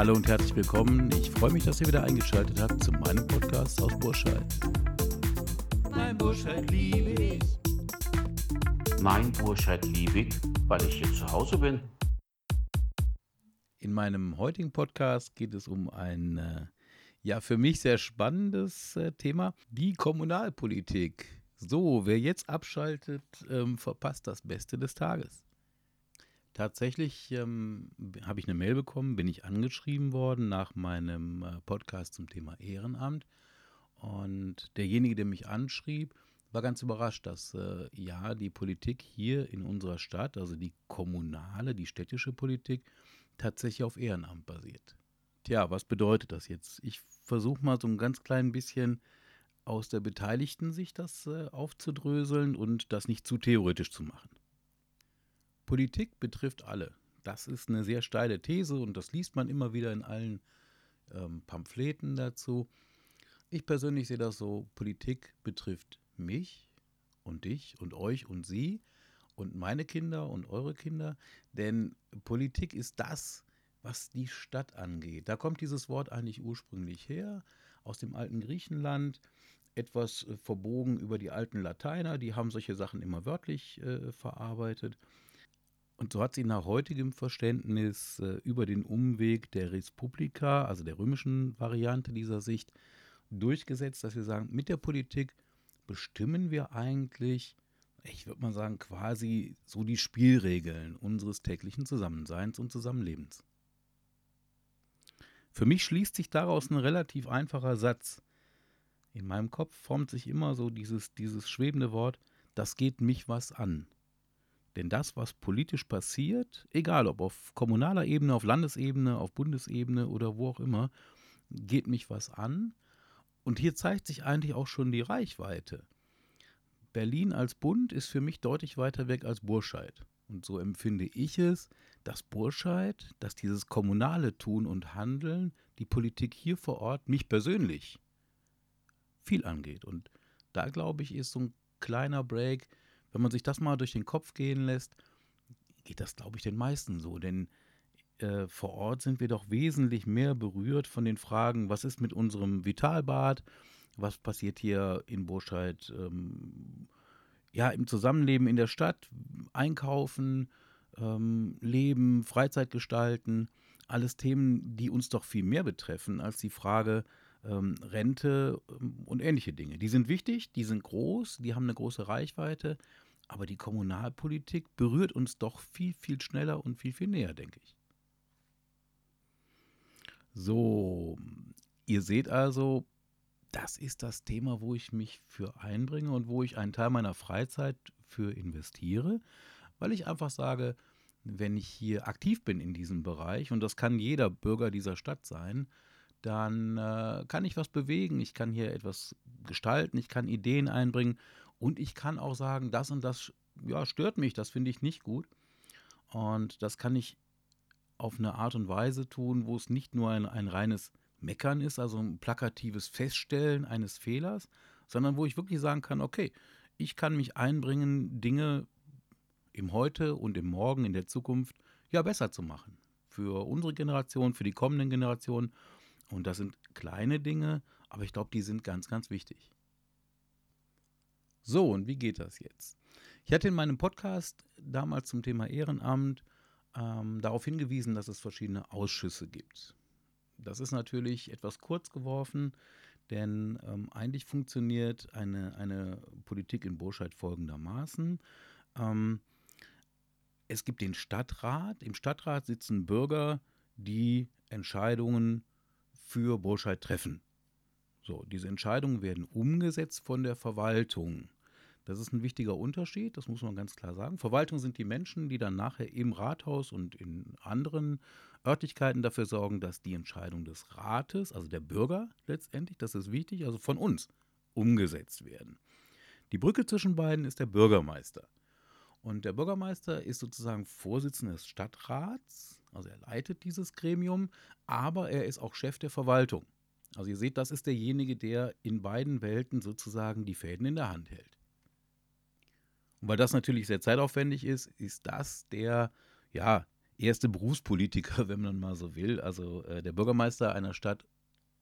Hallo und herzlich willkommen. Ich freue mich, dass ihr wieder eingeschaltet habt zu meinem Podcast aus Burscheid. Mein Burscheid liebe ich. Mein Burscheid liebe ich, weil ich hier zu Hause bin. In meinem heutigen Podcast geht es um ein äh, ja für mich sehr spannendes äh, Thema, die Kommunalpolitik. So, wer jetzt abschaltet, ähm, verpasst das Beste des Tages. Tatsächlich ähm, habe ich eine Mail bekommen, bin ich angeschrieben worden nach meinem äh, Podcast zum Thema Ehrenamt. Und derjenige, der mich anschrieb, war ganz überrascht, dass äh, ja die Politik hier in unserer Stadt, also die kommunale, die städtische Politik, tatsächlich auf Ehrenamt basiert. Tja, was bedeutet das jetzt? Ich versuche mal so ein ganz klein bisschen aus der beteiligten Sicht das äh, aufzudröseln und das nicht zu theoretisch zu machen. Politik betrifft alle. Das ist eine sehr steile These und das liest man immer wieder in allen ähm, Pamphleten dazu. Ich persönlich sehe das so, Politik betrifft mich und dich und euch und sie und meine Kinder und eure Kinder, denn Politik ist das, was die Stadt angeht. Da kommt dieses Wort eigentlich ursprünglich her, aus dem alten Griechenland, etwas äh, verbogen über die alten Lateiner, die haben solche Sachen immer wörtlich äh, verarbeitet. Und so hat sie nach heutigem Verständnis äh, über den Umweg der Respublika, also der römischen Variante dieser Sicht, durchgesetzt, dass wir sagen, mit der Politik bestimmen wir eigentlich, ich würde mal sagen, quasi so die Spielregeln unseres täglichen Zusammenseins und Zusammenlebens. Für mich schließt sich daraus ein relativ einfacher Satz. In meinem Kopf formt sich immer so dieses, dieses schwebende Wort, das geht mich was an. Denn das, was politisch passiert, egal ob auf kommunaler Ebene, auf Landesebene, auf Bundesebene oder wo auch immer, geht mich was an. Und hier zeigt sich eigentlich auch schon die Reichweite. Berlin als Bund ist für mich deutlich weiter weg als Burscheid. Und so empfinde ich es, dass Burscheid, dass dieses kommunale Tun und Handeln, die Politik hier vor Ort, mich persönlich viel angeht. Und da glaube ich, ist so ein kleiner Break, wenn man sich das mal durch den Kopf gehen lässt, geht das, glaube ich, den meisten so. Denn äh, vor Ort sind wir doch wesentlich mehr berührt von den Fragen, was ist mit unserem Vitalbad, was passiert hier in Burscheid, ähm, ja, im Zusammenleben in der Stadt, einkaufen, ähm, leben, Freizeit gestalten, alles Themen, die uns doch viel mehr betreffen als die Frage, ähm, Rente ähm, und ähnliche Dinge. Die sind wichtig, die sind groß, die haben eine große Reichweite, aber die Kommunalpolitik berührt uns doch viel, viel schneller und viel, viel näher, denke ich. So, ihr seht also, das ist das Thema, wo ich mich für einbringe und wo ich einen Teil meiner Freizeit für investiere, weil ich einfach sage, wenn ich hier aktiv bin in diesem Bereich, und das kann jeder Bürger dieser Stadt sein, dann äh, kann ich was bewegen, ich kann hier etwas gestalten, ich kann Ideen einbringen und ich kann auch sagen, das und das ja, stört mich, das finde ich nicht gut. Und das kann ich auf eine Art und Weise tun, wo es nicht nur ein, ein reines Meckern ist, also ein plakatives Feststellen eines Fehlers, sondern wo ich wirklich sagen kann, okay, ich kann mich einbringen, Dinge im Heute und im Morgen, in der Zukunft, ja besser zu machen. Für unsere Generation, für die kommenden Generationen und das sind kleine Dinge, aber ich glaube, die sind ganz, ganz wichtig. So, und wie geht das jetzt? Ich hatte in meinem Podcast damals zum Thema Ehrenamt ähm, darauf hingewiesen, dass es verschiedene Ausschüsse gibt. Das ist natürlich etwas kurz geworfen, denn ähm, eigentlich funktioniert eine, eine Politik in Burscheid folgendermaßen. Ähm, es gibt den Stadtrat. Im Stadtrat sitzen Bürger, die Entscheidungen für Burscheid treffen. So, diese Entscheidungen werden umgesetzt von der Verwaltung. Das ist ein wichtiger Unterschied, das muss man ganz klar sagen. Verwaltung sind die Menschen, die dann nachher im Rathaus und in anderen Örtlichkeiten dafür sorgen, dass die Entscheidungen des Rates, also der Bürger letztendlich, das ist wichtig, also von uns, umgesetzt werden. Die Brücke zwischen beiden ist der Bürgermeister. Und der Bürgermeister ist sozusagen Vorsitzender des Stadtrats also er leitet dieses Gremium, aber er ist auch Chef der Verwaltung. Also ihr seht, das ist derjenige, der in beiden Welten sozusagen die Fäden in der Hand hält. Und weil das natürlich sehr zeitaufwendig ist, ist das der, ja, erste Berufspolitiker, wenn man mal so will. Also äh, der Bürgermeister einer Stadt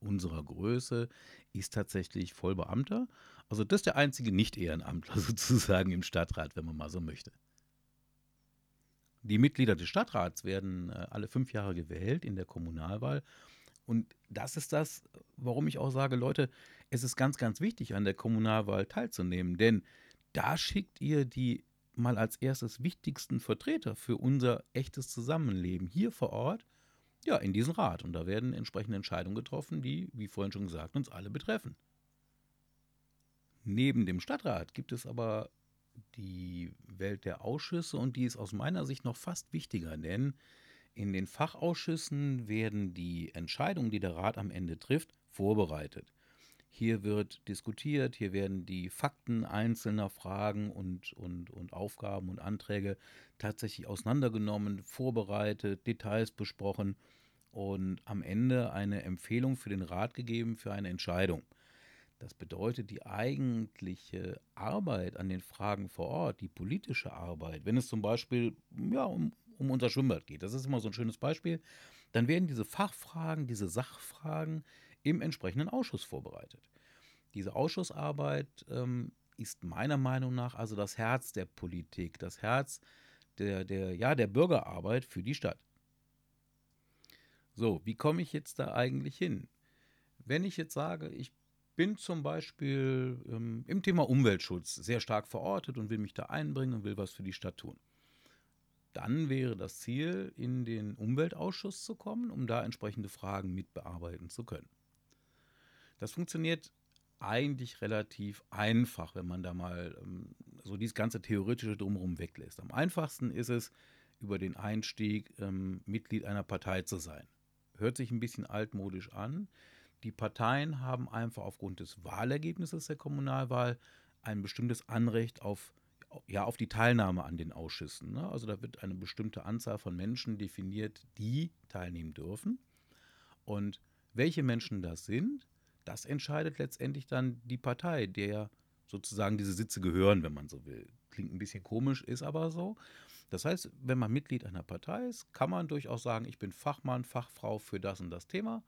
unserer Größe ist tatsächlich Vollbeamter. Also das ist der einzige Nicht-Ehrenamtler sozusagen im Stadtrat, wenn man mal so möchte. Die Mitglieder des Stadtrats werden äh, alle fünf Jahre gewählt in der Kommunalwahl. Und das ist das, warum ich auch sage, Leute, es ist ganz, ganz wichtig, an der Kommunalwahl teilzunehmen. Denn da schickt ihr die mal als erstes wichtigsten Vertreter für unser echtes Zusammenleben hier vor Ort, ja, in diesen Rat. Und da werden entsprechende Entscheidungen getroffen, die, wie vorhin schon gesagt, uns alle betreffen. Neben dem Stadtrat gibt es aber die Welt der Ausschüsse und die ist aus meiner Sicht noch fast wichtiger, denn in den Fachausschüssen werden die Entscheidungen, die der Rat am Ende trifft, vorbereitet. Hier wird diskutiert, hier werden die Fakten einzelner Fragen und, und, und Aufgaben und Anträge tatsächlich auseinandergenommen, vorbereitet, Details besprochen und am Ende eine Empfehlung für den Rat gegeben für eine Entscheidung. Das bedeutet, die eigentliche Arbeit an den Fragen vor Ort, die politische Arbeit, wenn es zum Beispiel ja, um, um unser Schwimmbad geht, das ist immer so ein schönes Beispiel, dann werden diese Fachfragen, diese Sachfragen im entsprechenden Ausschuss vorbereitet. Diese Ausschussarbeit ähm, ist meiner Meinung nach also das Herz der Politik, das Herz der, der, ja, der Bürgerarbeit für die Stadt. So, wie komme ich jetzt da eigentlich hin? Wenn ich jetzt sage, ich bin zum Beispiel ähm, im Thema Umweltschutz sehr stark verortet und will mich da einbringen und will was für die Stadt tun. Dann wäre das Ziel, in den Umweltausschuss zu kommen, um da entsprechende Fragen mitbearbeiten zu können. Das funktioniert eigentlich relativ einfach, wenn man da mal ähm, so dieses ganze Theoretische drumherum weglässt. Am einfachsten ist es, über den Einstieg ähm, Mitglied einer Partei zu sein. Hört sich ein bisschen altmodisch an, die Parteien haben einfach aufgrund des Wahlergebnisses der Kommunalwahl ein bestimmtes Anrecht auf, ja, auf die Teilnahme an den Ausschüssen. Ne? Also da wird eine bestimmte Anzahl von Menschen definiert, die teilnehmen dürfen. Und welche Menschen das sind, das entscheidet letztendlich dann die Partei, der sozusagen diese Sitze gehören, wenn man so will. Klingt ein bisschen komisch, ist aber so. Das heißt, wenn man Mitglied einer Partei ist, kann man durchaus sagen, ich bin Fachmann, Fachfrau für das und das Thema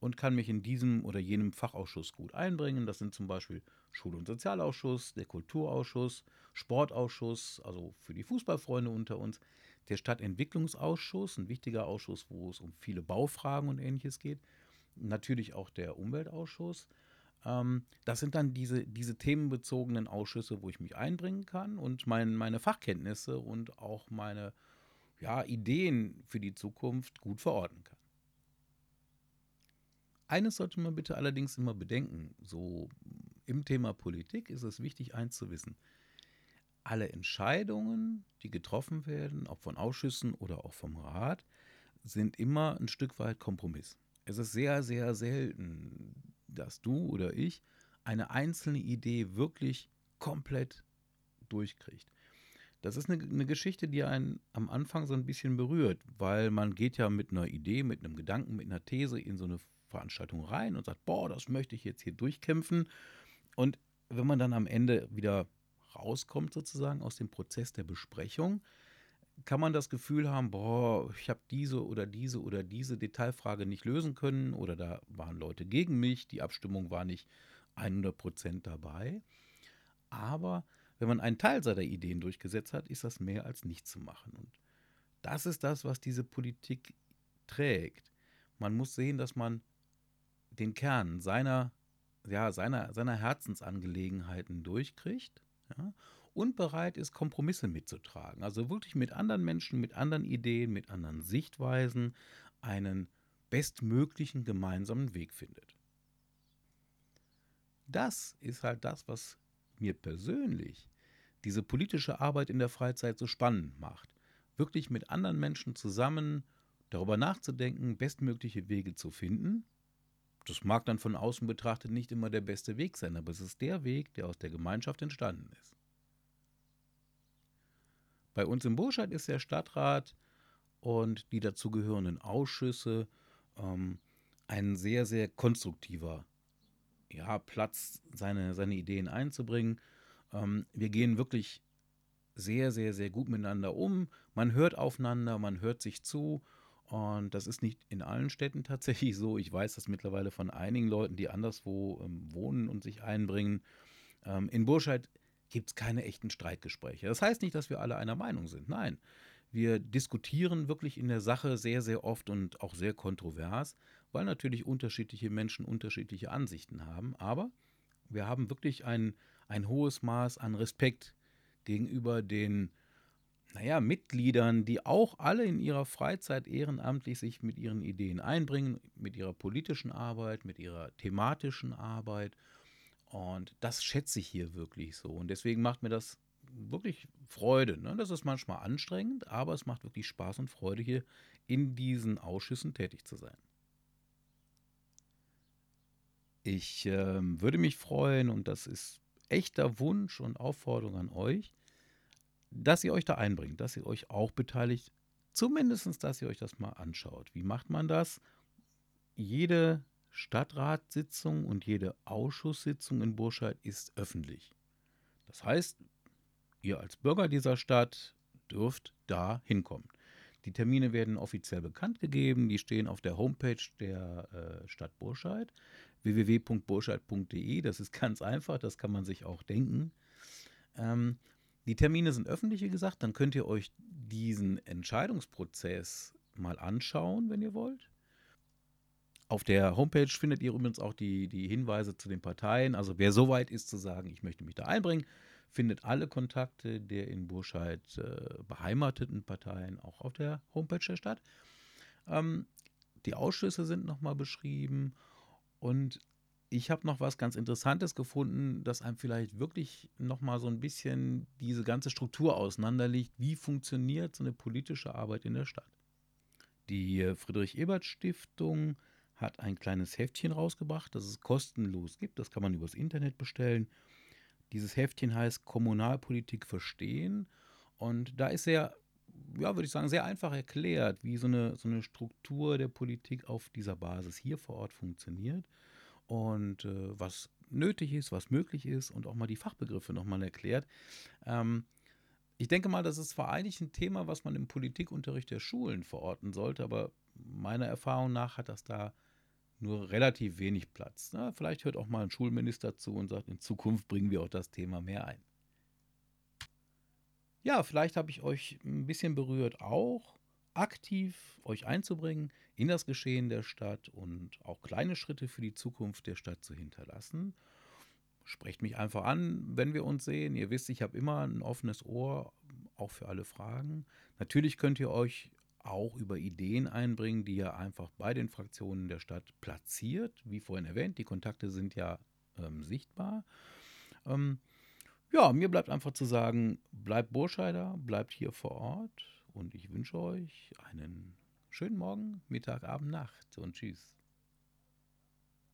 und kann mich in diesem oder jenem Fachausschuss gut einbringen. Das sind zum Beispiel Schul- und Sozialausschuss, der Kulturausschuss, Sportausschuss, also für die Fußballfreunde unter uns, der Stadtentwicklungsausschuss, ein wichtiger Ausschuss, wo es um viele Baufragen und ähnliches geht. Natürlich auch der Umweltausschuss. Ähm, das sind dann diese, diese themenbezogenen Ausschüsse, wo ich mich einbringen kann und mein, meine Fachkenntnisse und auch meine ja, Ideen für die Zukunft gut verorten kann. Eines sollte man bitte allerdings immer bedenken, so im Thema Politik ist es wichtig, eins zu wissen. Alle Entscheidungen, die getroffen werden, ob von Ausschüssen oder auch vom Rat, sind immer ein Stück weit Kompromiss. Es ist sehr, sehr selten, dass du oder ich eine einzelne Idee wirklich komplett durchkriegt. Das ist eine, eine, Geschichte, die einen am Anfang so ein bisschen berührt, weil man geht ja mit einer Idee, mit einem Gedanken, mit einer These in so eine Veranstaltung rein und sagt, boah, das möchte ich jetzt hier durchkämpfen. Und wenn man dann am Ende wieder rauskommt sozusagen aus dem Prozess der Besprechung, kann man das Gefühl haben, boah, ich habe diese oder diese oder diese Detailfrage nicht lösen können oder da waren Leute gegen mich, die Abstimmung war nicht 100% dabei. Aber wenn man einen Teil seiner Ideen durchgesetzt hat, ist das mehr als nicht zu machen. Und das ist das, was diese Politik trägt. Man muss sehen, dass man den Kern seiner, ja, seiner, seiner Herzensangelegenheiten durchkriegt ja, und bereit ist, Kompromisse mitzutragen. Also wirklich mit anderen Menschen, mit anderen Ideen, mit anderen Sichtweisen einen bestmöglichen gemeinsamen Weg findet. Das ist halt das, was mir persönlich diese politische Arbeit in der Freizeit so spannend macht. Wirklich mit anderen Menschen zusammen darüber nachzudenken, bestmögliche Wege zu finden das mag dann von außen betrachtet nicht immer der beste Weg sein, aber es ist der Weg, der aus der Gemeinschaft entstanden ist. Bei uns im Burscheid ist der Stadtrat und die dazugehörenden Ausschüsse ähm, ein sehr, sehr konstruktiver ja, Platz, seine, seine Ideen einzubringen. Ähm, wir gehen wirklich sehr, sehr, sehr gut miteinander um. Man hört aufeinander, man hört sich zu. Und das ist nicht in allen Städten tatsächlich so. Ich weiß das mittlerweile von einigen Leuten, die anderswo ähm, wohnen und sich einbringen. Ähm, in Burscheid gibt es keine echten Streitgespräche. Das heißt nicht, dass wir alle einer Meinung sind. Nein, wir diskutieren wirklich in der Sache sehr, sehr oft und auch sehr kontrovers, weil natürlich unterschiedliche Menschen unterschiedliche Ansichten haben. Aber wir haben wirklich ein, ein hohes Maß an Respekt gegenüber den naja, Mitgliedern, die auch alle in ihrer Freizeit ehrenamtlich sich mit ihren Ideen einbringen, mit ihrer politischen Arbeit, mit ihrer thematischen Arbeit. Und das schätze ich hier wirklich so. Und deswegen macht mir das wirklich Freude. Ne? Das ist manchmal anstrengend, aber es macht wirklich Spaß und Freude, hier in diesen Ausschüssen tätig zu sein. Ich äh, würde mich freuen, und das ist echter Wunsch und Aufforderung an euch, dass ihr euch da einbringt, dass ihr euch auch beteiligt, zumindest, dass ihr euch das mal anschaut. Wie macht man das? Jede Stadtratssitzung und jede Ausschusssitzung in Burscheid ist öffentlich. Das heißt, ihr als Bürger dieser Stadt dürft da hinkommen. Die Termine werden offiziell bekannt gegeben, die stehen auf der Homepage der äh, Stadt Burscheid, www.burscheid.de. Das ist ganz einfach, das kann man sich auch denken. Ähm, die Termine sind öffentlich, wie gesagt, dann könnt ihr euch diesen Entscheidungsprozess mal anschauen, wenn ihr wollt. Auf der Homepage findet ihr übrigens auch die, die Hinweise zu den Parteien. Also wer so weit ist zu sagen, ich möchte mich da einbringen, findet alle Kontakte der in Burscheid äh, beheimateten Parteien auch auf der Homepage der Stadt. Ähm, die Ausschüsse sind nochmal beschrieben und ich habe noch was ganz Interessantes gefunden, das einem vielleicht wirklich nochmal so ein bisschen diese ganze Struktur auseinanderliegt. Wie funktioniert so eine politische Arbeit in der Stadt? Die äh, Friedrich-Ebert-Stiftung hat ein kleines Heftchen rausgebracht, das es kostenlos gibt. Das kann man übers Internet bestellen. Dieses Heftchen heißt Kommunalpolitik verstehen. Und da ist sehr, ja, würde ich sagen, sehr einfach erklärt, wie so eine, so eine Struktur der Politik auf dieser Basis hier vor Ort funktioniert und äh, was nötig ist, was möglich ist und auch mal die Fachbegriffe nochmal erklärt. Ähm, ich denke mal, das ist zwar eigentlich ein Thema, was man im Politikunterricht der Schulen verorten sollte, aber meiner Erfahrung nach hat das da nur relativ wenig Platz. Na, vielleicht hört auch mal ein Schulminister zu und sagt, in Zukunft bringen wir auch das Thema mehr ein. Ja, vielleicht habe ich euch ein bisschen berührt, auch aktiv euch einzubringen in das Geschehen der Stadt und auch kleine Schritte für die Zukunft der Stadt zu hinterlassen. Sprecht mich einfach an, wenn wir uns sehen. Ihr wisst, ich habe immer ein offenes Ohr, auch für alle Fragen. Natürlich könnt ihr euch auch über Ideen einbringen, die ihr einfach bei den Fraktionen der Stadt platziert. Wie vorhin erwähnt, die Kontakte sind ja ähm, sichtbar. Ähm, ja, mir bleibt einfach zu sagen, bleibt Burscheider, bleibt hier vor Ort und ich wünsche euch einen schönen Morgen, Mittag, Abend, Nacht und tschüss.